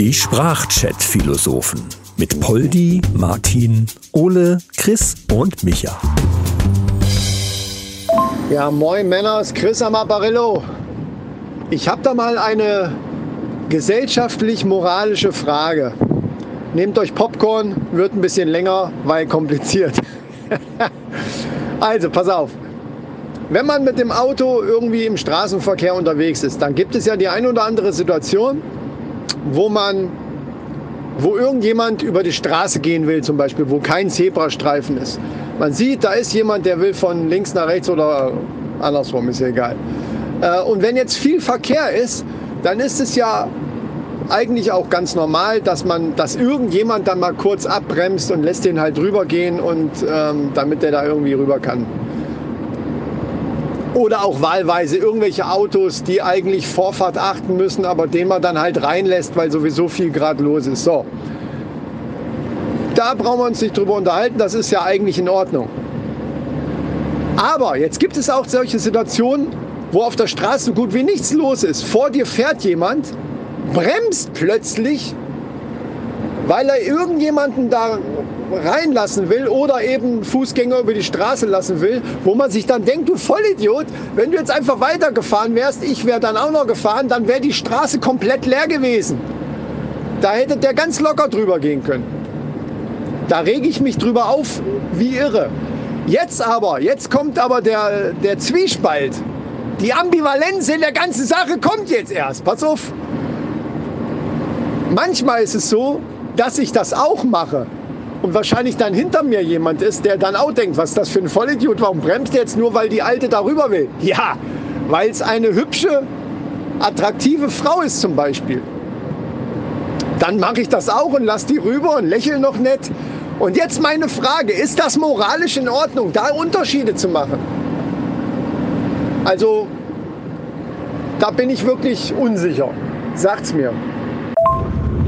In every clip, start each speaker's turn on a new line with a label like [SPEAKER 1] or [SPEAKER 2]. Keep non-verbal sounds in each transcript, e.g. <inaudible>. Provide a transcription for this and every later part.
[SPEAKER 1] Die Sprachchat-Philosophen mit Poldi, Martin, Ole, Chris und Micha.
[SPEAKER 2] Ja, moin Männer, ist Chris am Apparillo. Ich habe da mal eine gesellschaftlich-moralische Frage. Nehmt euch Popcorn, wird ein bisschen länger, weil kompliziert. <laughs> also, pass auf. Wenn man mit dem Auto irgendwie im Straßenverkehr unterwegs ist, dann gibt es ja die ein oder andere Situation, wo man, wo irgendjemand über die Straße gehen will, zum Beispiel, wo kein Zebrastreifen ist. Man sieht, da ist jemand, der will von links nach rechts oder andersrum, ist ja egal. Äh, und wenn jetzt viel Verkehr ist, dann ist es ja eigentlich auch ganz normal, dass man, dass irgendjemand dann mal kurz abbremst und lässt den halt rübergehen und ähm, damit der da irgendwie rüber kann. Oder auch wahlweise irgendwelche Autos, die eigentlich Vorfahrt achten müssen, aber den man dann halt reinlässt, weil sowieso viel gerade los ist. So. Da brauchen wir uns nicht drüber unterhalten, das ist ja eigentlich in Ordnung. Aber jetzt gibt es auch solche Situationen, wo auf der Straße gut wie nichts los ist. Vor dir fährt jemand, bremst plötzlich, weil er irgendjemanden da reinlassen will oder eben Fußgänger über die Straße lassen will, wo man sich dann denkt, du Vollidiot, wenn du jetzt einfach weitergefahren wärst, ich wäre dann auch noch gefahren, dann wäre die Straße komplett leer gewesen. Da hätte der ganz locker drüber gehen können. Da rege ich mich drüber auf wie irre. Jetzt aber, jetzt kommt aber der, der Zwiespalt. Die Ambivalenz in der ganzen Sache kommt jetzt erst. Pass auf. Manchmal ist es so, dass ich das auch mache und wahrscheinlich dann hinter mir jemand ist, der dann auch denkt, was ist das für ein Vollidiot, warum bremst der jetzt nur, weil die Alte darüber will? Ja, weil es eine hübsche, attraktive Frau ist zum Beispiel. Dann mache ich das auch und lasse die rüber und lächle noch nett. Und jetzt meine Frage, ist das moralisch in Ordnung, da Unterschiede zu machen? Also, da bin ich wirklich unsicher. Sagt's mir.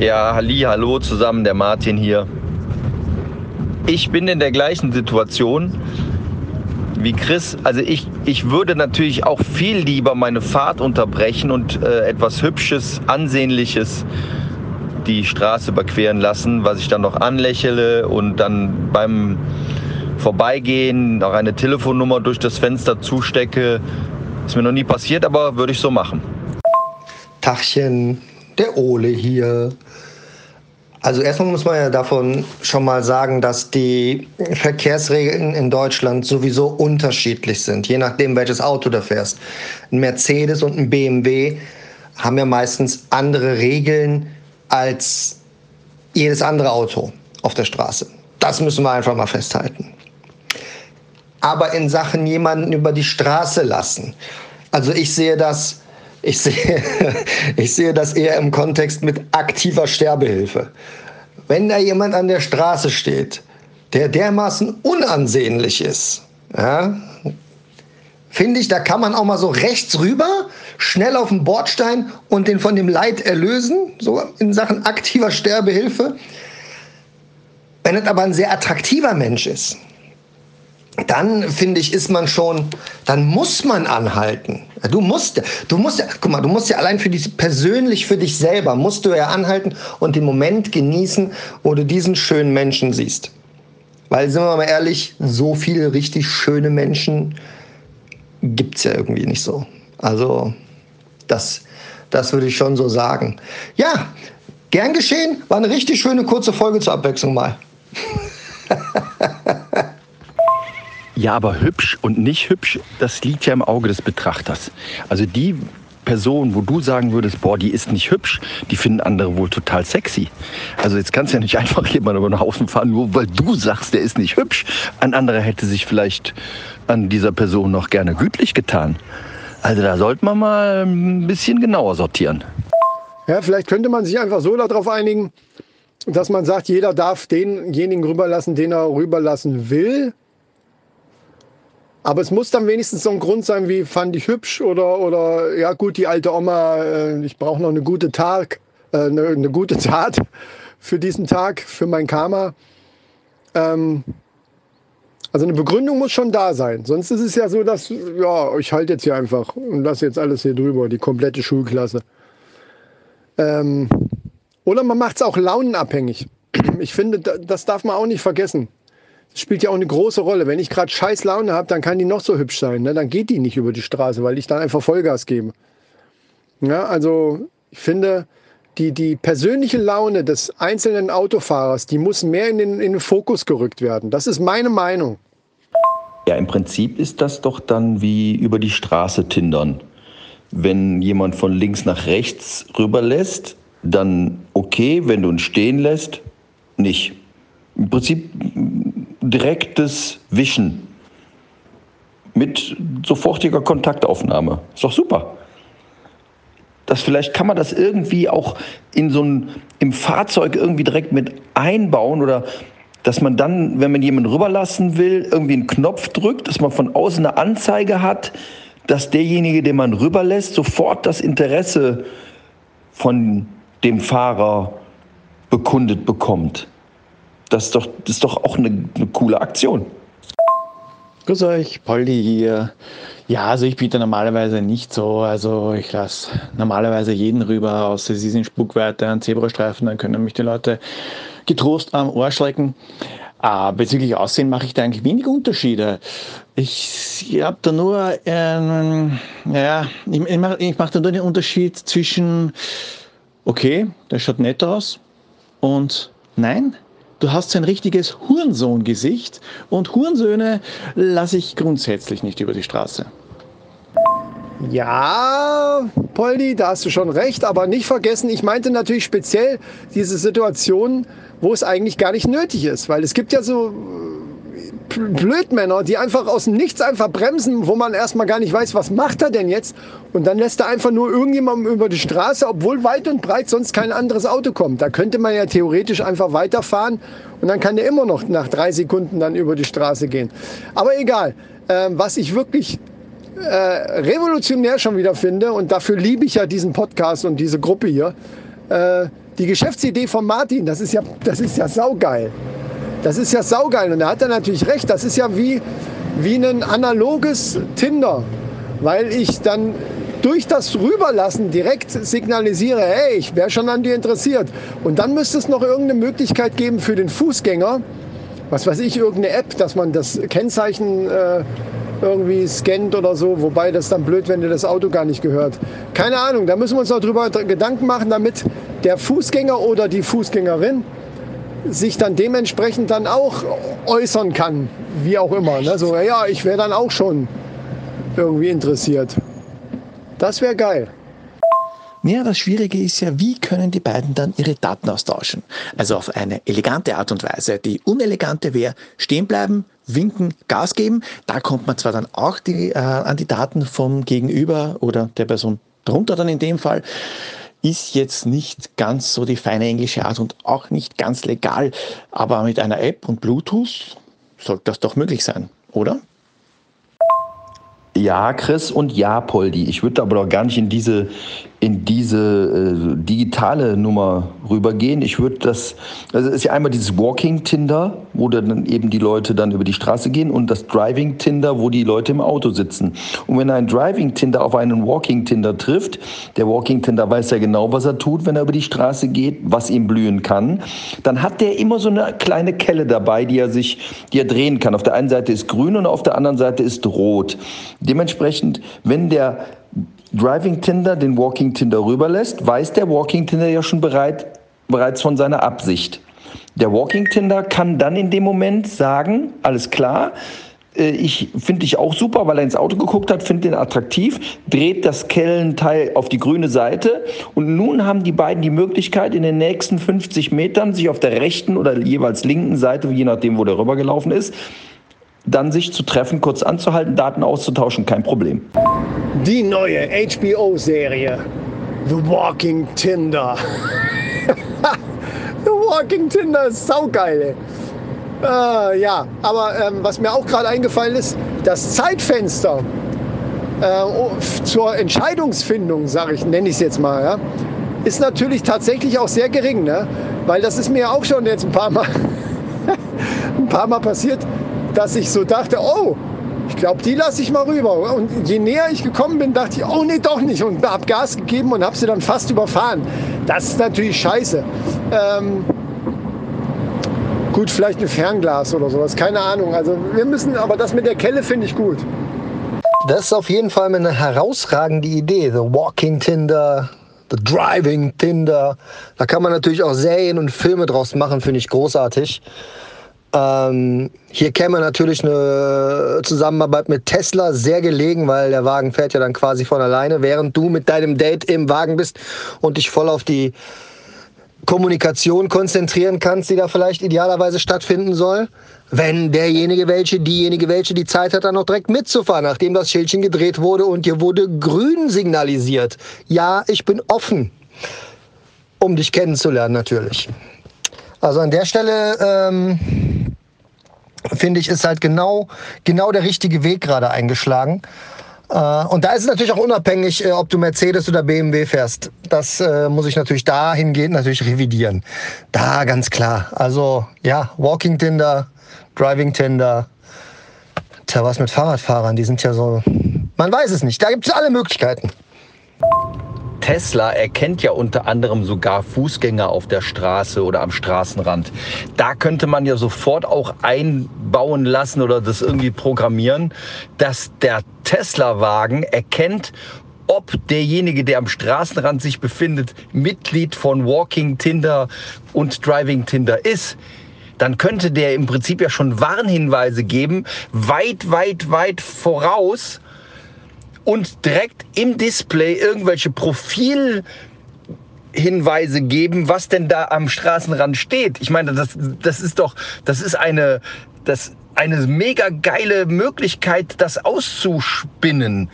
[SPEAKER 3] Ja, halli, hallo zusammen, der Martin hier. Ich bin in der gleichen Situation wie Chris. Also ich, ich würde natürlich auch viel lieber meine Fahrt unterbrechen und äh, etwas Hübsches, Ansehnliches die Straße überqueren lassen, was ich dann noch anlächle und dann beim Vorbeigehen noch eine Telefonnummer durch das Fenster zustecke. Ist mir noch nie passiert, aber würde ich so machen.
[SPEAKER 4] Tachchen, der Ole hier. Also erstmal muss man ja davon schon mal sagen, dass die Verkehrsregeln in Deutschland sowieso unterschiedlich sind, je nachdem, welches Auto du fährst. Ein Mercedes und ein BMW haben ja meistens andere Regeln als jedes andere Auto auf der Straße. Das müssen wir einfach mal festhalten. Aber in Sachen jemanden über die Straße lassen. Also ich sehe das ich sehe, <laughs> ich sehe das eher im Kontext mit aktiver Sterbehilfe. Wenn da jemand an der Straße steht, der dermaßen unansehnlich ist, ja, finde ich, da kann man auch mal so rechts rüber, schnell auf den Bordstein und den von dem Leid erlösen, so in Sachen aktiver Sterbehilfe. Wenn es aber ein sehr attraktiver Mensch ist, dann finde ich, ist man schon, dann muss man anhalten. Du musst, du musst ja, guck mal, du musst ja allein für dich persönlich für dich selber musst du ja anhalten und den Moment genießen, wo du diesen schönen Menschen siehst. Weil, sind wir mal ehrlich, so viele richtig schöne Menschen gibt es ja irgendwie nicht so. Also, das, das würde ich schon so sagen. Ja, gern geschehen. War eine richtig schöne kurze Folge zur Abwechslung mal. <laughs>
[SPEAKER 5] Ja, aber hübsch und nicht hübsch, das liegt ja im Auge des Betrachters. Also die Person, wo du sagen würdest, boah, die ist nicht hübsch, die finden andere wohl total sexy. Also jetzt kannst du ja nicht <laughs> einfach jemand über den Haufen fahren, nur weil du sagst, der ist nicht hübsch. Ein anderer hätte sich vielleicht an dieser Person noch gerne gütlich getan. Also da sollte man mal ein bisschen genauer sortieren.
[SPEAKER 2] Ja, vielleicht könnte man sich einfach so darauf einigen, dass man sagt, jeder darf denjenigen rüberlassen, den er rüberlassen will. Aber es muss dann wenigstens so ein Grund sein, wie fand ich hübsch oder, oder ja gut, die alte Oma, äh, ich brauche noch eine gute Tag, äh, eine, eine, gute Tat für diesen Tag, für mein Karma. Ähm, also eine Begründung muss schon da sein. Sonst ist es ja so, dass, ja, ich halte jetzt hier einfach und lasse jetzt alles hier drüber, die komplette Schulklasse. Ähm, oder man macht es auch launenabhängig. Ich finde, das darf man auch nicht vergessen. Das spielt ja auch eine große Rolle. Wenn ich gerade scheiß Laune habe, dann kann die noch so hübsch sein. Ne? Dann geht die nicht über die Straße, weil ich dann einfach Vollgas gebe. Ja, also ich finde, die, die persönliche Laune des einzelnen Autofahrers, die muss mehr in den, in den Fokus gerückt werden. Das ist meine Meinung.
[SPEAKER 5] Ja, im Prinzip ist das doch dann wie über die Straße tindern. Wenn jemand von links nach rechts rüberlässt, dann okay, wenn du ihn stehen lässt, nicht. Im Prinzip direktes Wischen mit sofortiger Kontaktaufnahme. Ist doch super. Das vielleicht kann man das irgendwie auch in so ein, im Fahrzeug irgendwie direkt mit einbauen oder dass man dann, wenn man jemanden rüberlassen will, irgendwie einen Knopf drückt, dass man von außen eine Anzeige hat, dass derjenige, den man rüberlässt, sofort das Interesse von dem Fahrer bekundet bekommt. Das ist doch, das ist doch auch eine, eine coole Aktion.
[SPEAKER 6] Grüß euch, Poldi hier. Ja, also ich biete normalerweise nicht so. Also ich lasse normalerweise jeden rüber, außer sie sind Spuckweite an Zebrastreifen, dann können mich die Leute getrost am Ohr schrecken. Ah, bezüglich Aussehen mache ich da eigentlich wenig Unterschiede. Ich, ich habe da nur, ähm, ja, ich, ich mache ich mach da nur den Unterschied zwischen, okay, der schaut nett aus und nein, du hast ein richtiges Hurensohn-Gesicht und Hurensöhne lasse ich grundsätzlich nicht über die Straße.
[SPEAKER 2] Ja, Poldi, da hast du schon recht, aber nicht vergessen, ich meinte natürlich speziell diese Situation, wo es eigentlich gar nicht nötig ist, weil es gibt ja so Blödmänner, die einfach aus dem Nichts einfach bremsen, wo man erstmal gar nicht weiß, was macht er denn jetzt? Und dann lässt er einfach nur irgendjemandem über die Straße, obwohl weit und breit sonst kein anderes Auto kommt. Da könnte man ja theoretisch einfach weiterfahren und dann kann der immer noch nach drei Sekunden dann über die Straße gehen. Aber egal. Ähm, was ich wirklich äh, revolutionär schon wieder finde, und dafür liebe ich ja diesen Podcast und diese Gruppe hier, äh, die Geschäftsidee von Martin, das ist ja, das ist ja saugeil. Das ist ja saugeil. Und da hat er natürlich recht. Das ist ja wie, wie ein analoges Tinder. Weil ich dann durch das Rüberlassen direkt signalisiere, hey, ich wäre schon an dir interessiert. Und dann müsste es noch irgendeine Möglichkeit geben für den Fußgänger, was weiß ich, irgendeine App, dass man das Kennzeichen äh, irgendwie scannt oder so, wobei das dann blöd, wenn dir das Auto gar nicht gehört. Keine Ahnung, da müssen wir uns noch drüber Gedanken machen, damit der Fußgänger oder die Fußgängerin sich dann dementsprechend dann auch äußern kann, wie auch immer. Ne? So, ja, ich wäre dann auch schon irgendwie interessiert. Das wäre geil.
[SPEAKER 6] Ja, das Schwierige ist ja, wie können die beiden dann ihre Daten austauschen? Also auf eine elegante Art und Weise. Die unelegante wäre stehen bleiben, winken, Gas geben. Da kommt man zwar dann auch die, äh, an die Daten vom Gegenüber oder der Person drunter dann in dem Fall ist jetzt nicht ganz so die feine englische Art und auch nicht ganz legal. Aber mit einer App und Bluetooth sollte das doch möglich sein, oder?
[SPEAKER 5] Ja, Chris und ja, Poldi. Ich würde aber doch gar nicht in diese, in diese äh, digitale Nummer rübergehen. Ich würde das, also ist ja einmal dieses Walking Tinder, wo dann eben die Leute dann über die Straße gehen und das Driving Tinder, wo die Leute im Auto sitzen. Und wenn ein Driving Tinder auf einen Walking Tinder trifft, der Walking Tinder weiß ja genau, was er tut, wenn er über die Straße geht, was ihm blühen kann, dann hat der immer so eine kleine Kelle dabei, die er sich, die er drehen kann. Auf der einen Seite ist grün und auf der anderen Seite ist rot. Dementsprechend, wenn der Driving Tinder den Walking Tinder rüberlässt, weiß der Walking Tinder ja schon bereit, bereits von seiner Absicht. Der Walking Tinder kann dann in dem Moment sagen, alles klar, äh, ich finde dich auch super, weil er ins Auto geguckt hat, findet den attraktiv, dreht das Kellenteil auf die grüne Seite und nun haben die beiden die Möglichkeit, in den nächsten 50 Metern sich auf der rechten oder jeweils linken Seite, je nachdem, wo der rübergelaufen ist, dann sich zu treffen, kurz anzuhalten, Daten auszutauschen, kein Problem.
[SPEAKER 2] Die neue HBO-Serie The Walking Tinder. <laughs> Walking Tinder ist saugeil. Äh, ja, aber ähm, was mir auch gerade eingefallen ist, das Zeitfenster äh, zur Entscheidungsfindung, sage ich, nenne ich es jetzt mal, ja, ist natürlich tatsächlich auch sehr gering, ne? weil das ist mir auch schon jetzt ein paar Mal, <laughs> ein paar Mal passiert, dass ich so dachte, oh, Ich glaube, die lasse ich mal rüber. Und je näher ich gekommen bin, dachte ich, oh nee, doch nicht. Und habe Gas gegeben und habe sie dann fast überfahren. Das ist natürlich scheiße. Ähm, gut, vielleicht ein Fernglas oder sowas, keine Ahnung. Also wir müssen, aber das mit der Kelle finde ich gut.
[SPEAKER 4] Das ist auf jeden Fall eine herausragende Idee. The Walking Tinder, The Driving Tinder. Da kann man natürlich auch Serien und Filme draus machen, finde ich großartig. Ähm, hier käme natürlich eine Zusammenarbeit mit Tesla sehr gelegen, weil der Wagen fährt ja dann quasi von alleine, während du mit deinem Date im Wagen bist und dich voll auf die Kommunikation konzentrieren kannst, die da vielleicht idealerweise stattfinden soll. Wenn derjenige welche, diejenige welche die Zeit hat, dann noch direkt mitzufahren, nachdem das Schildchen gedreht wurde und dir wurde grün signalisiert. Ja, ich bin offen, um dich kennenzulernen natürlich. Also an der Stelle ähm, finde ich, ist halt genau, genau der richtige Weg gerade eingeschlagen. Äh, und da ist es natürlich auch unabhängig, äh, ob du Mercedes oder BMW fährst. Das äh, muss ich natürlich dahingehend natürlich revidieren. Da ganz klar. Also ja, Walking Tinder, Driving Tinder. Tja, was mit Fahrradfahrern? Die sind ja so. Man weiß es nicht. Da gibt es alle Möglichkeiten.
[SPEAKER 5] Tesla erkennt ja unter anderem sogar Fußgänger auf der Straße oder am Straßenrand. Da könnte man ja sofort auch einbauen lassen oder das irgendwie programmieren, dass der Tesla-Wagen erkennt, ob derjenige, der am Straßenrand sich befindet, Mitglied von Walking Tinder und Driving Tinder ist dann könnte der im Prinzip ja schon Warnhinweise geben, weit, weit, weit voraus, und direkt im Display irgendwelche Profilhinweise geben, was denn da am Straßenrand steht. Ich meine, das, das ist doch, das ist eine, das, eine mega geile Möglichkeit, das auszuspinnen.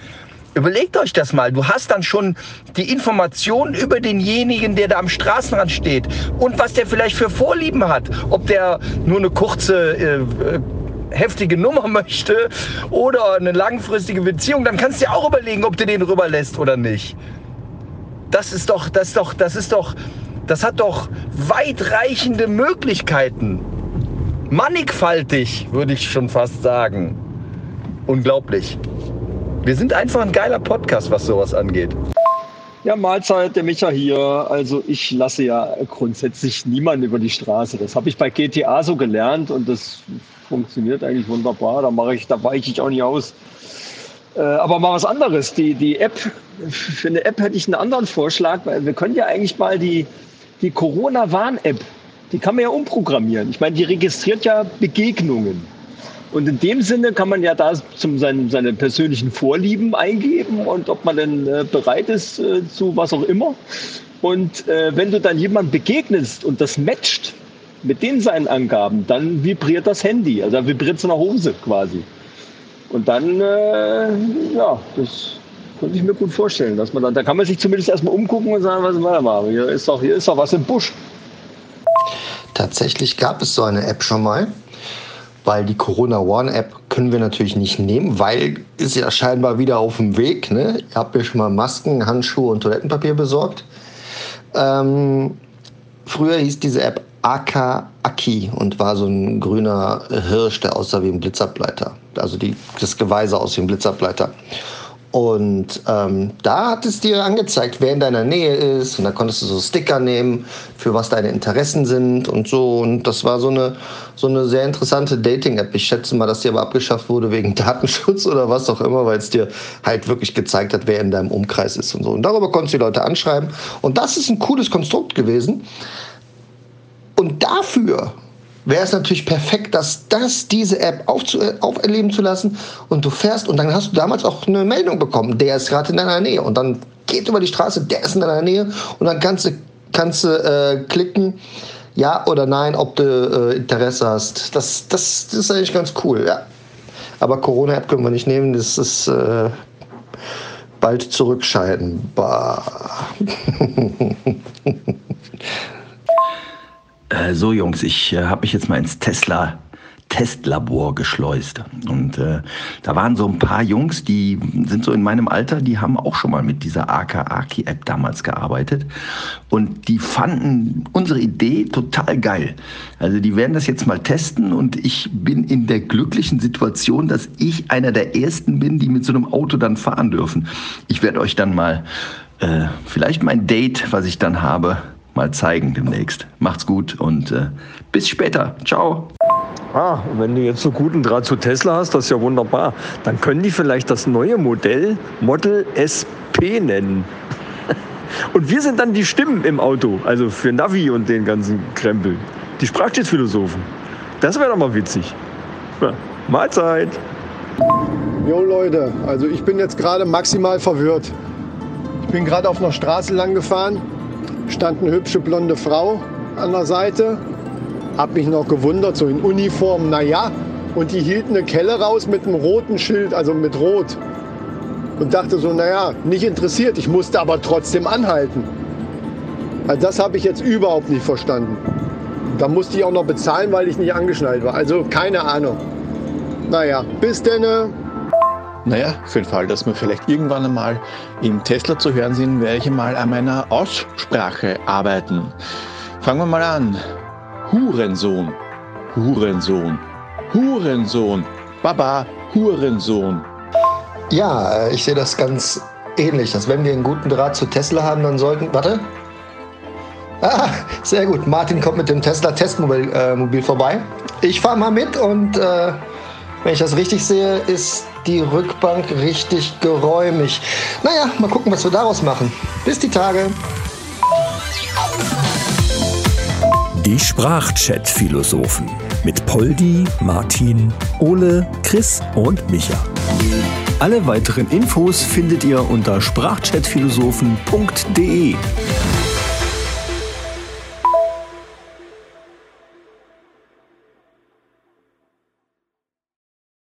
[SPEAKER 5] Überlegt euch das mal. Du hast dann schon die Informationen über denjenigen, der da am Straßenrand steht und was der vielleicht für Vorlieben hat. Ob der nur eine kurze äh, heftige Nummer <laughs> möchte oder eine langfristige Beziehung, dann kannst du dir auch überlegen, ob du den rüberlässt oder nicht. Das ist doch, das ist doch, das ist doch, das hat doch weitreichende Möglichkeiten. Mannigfaltig, würde ich schon fast sagen. Unglaublich. Wir sind einfach ein geiler Podcast, was sowas angeht.
[SPEAKER 7] Ja, Mahlzeit, der Micha hier. Also ich lasse ja grundsätzlich niemanden über die Straße. Das habe ich bei GTA so gelernt und das funktioniert eigentlich wunderbar. Da mache ich, da weiche ich auch nicht aus. Äh, aber mal was anderes. Die, die App, für eine App hätte ich einen anderen Vorschlag, weil wir können ja eigentlich mal die, die Corona-Warn-App, die kann man ja umprogrammieren. Ich meine, die registriert ja Begegnungen. Und in dem Sinne kann man ja da zum, seine, seine persönlichen Vorlieben eingeben und ob man denn äh, bereit ist äh, zu was auch immer. Und wenn du dann jemand begegnest und das matcht, mit den seinen Angaben, dann vibriert das Handy, also dann vibriert es in Hose quasi. Und dann, äh, ja, das könnte ich mir gut vorstellen, dass man dann, da kann man sich zumindest erstmal umgucken und sagen, was wir mal, hier ist doch, hier ist doch was im Busch.
[SPEAKER 4] Tatsächlich gab es so eine App schon mal, weil die Corona One App können wir natürlich nicht nehmen, weil ist ja scheinbar wieder auf dem Weg. Ne? Ihr habt mir schon mal Masken, Handschuhe und Toilettenpapier besorgt. Ähm, früher hieß diese App Aka Aki und war so ein grüner Hirsch, der aussah wie ein Blitzableiter. Also die, das Geweise aus wie ein Blitzableiter. Und ähm, da hat es dir angezeigt, wer in deiner Nähe ist. Und da konntest du so Sticker nehmen, für was deine Interessen sind und so. Und das war so eine, so eine sehr interessante Dating-App. Ich schätze mal, dass die aber abgeschafft wurde wegen <laughs> Datenschutz oder was auch immer, weil es dir halt wirklich gezeigt hat, wer in deinem Umkreis ist und so. Und darüber konntest du die Leute anschreiben. Und das ist ein cooles Konstrukt gewesen. Und dafür wäre es natürlich perfekt, dass das diese App aufzu äh, auferleben zu lassen und du fährst und dann hast du damals auch eine Meldung bekommen, der ist gerade in deiner Nähe und dann geht über die Straße, der ist in deiner Nähe und dann kannst du, kannst du äh, klicken, ja oder nein, ob du äh, Interesse hast. Das, das, das ist eigentlich ganz cool, ja. Aber Corona-App können wir nicht nehmen, das ist äh, bald zurückscheiden. Bah. <laughs>
[SPEAKER 5] Äh, so Jungs, ich äh, habe mich jetzt mal ins Tesla Testlabor geschleust. Und äh, da waren so ein paar Jungs, die sind so in meinem Alter, die haben auch schon mal mit dieser AK-Aki-App damals gearbeitet. Und die fanden unsere Idee total geil. Also die werden das jetzt mal testen und ich bin in der glücklichen Situation, dass ich einer der ersten bin, die mit so einem Auto dann fahren dürfen. Ich werde euch dann mal äh, vielleicht mein Date, was ich dann habe, mal zeigen demnächst. Macht's gut und äh, bis später. Ciao.
[SPEAKER 7] Ah, wenn du jetzt so guten Draht zu Tesla hast, das ist ja wunderbar. Dann können die vielleicht das neue Modell Model SP nennen. <laughs> Und wir sind dann die Stimmen im Auto, also für Navi und den ganzen Krempel. Die Sprachschiffsphilosophen. Das wäre doch mal witzig. Ja, Mahlzeit.
[SPEAKER 2] Jo Leute, also ich bin jetzt gerade maximal verwirrt. Ich bin gerade auf einer Straße lang gefahren, stand eine hübsche blonde Frau an der Seite, hab mich noch gewundert, so in Uniform, naja, und die hielt eine Kelle raus mit einem roten Schild, also mit Rot. Und dachte so, naja, nicht interessiert, ich musste aber trotzdem anhalten. Also das habe ich jetzt überhaupt nicht verstanden. Da musste ich auch noch bezahlen, weil ich nicht angeschnallt war. Also keine Ahnung. Naja, bis denne.
[SPEAKER 6] Naja, für den Fall, dass wir vielleicht irgendwann einmal im Tesla zu hören sind, werde ich einmal an meiner Aussprache arbeiten. Fangen wir mal an. Hurensohn, Hurensohn, Hurensohn, Baba, Hurensohn.
[SPEAKER 4] Ja, äh, ich sehe das ganz ähnlich, dass wenn wir einen guten Draht zu Tesla haben, dann sollten. Warte. Ah, sehr gut. Martin kommt mit dem Tesla Testmobil äh, vorbei. Ich fahre mal mit und äh, wenn ich das richtig sehe, ist die Rückbank richtig geräumig. Naja, mal gucken, was wir daraus machen. Bis die Tage.
[SPEAKER 1] Die Sprachchat-Philosophen mit Poldi, Martin, Ole, Chris und Micha. Alle weiteren Infos findet ihr unter sprachchatphilosophen.de.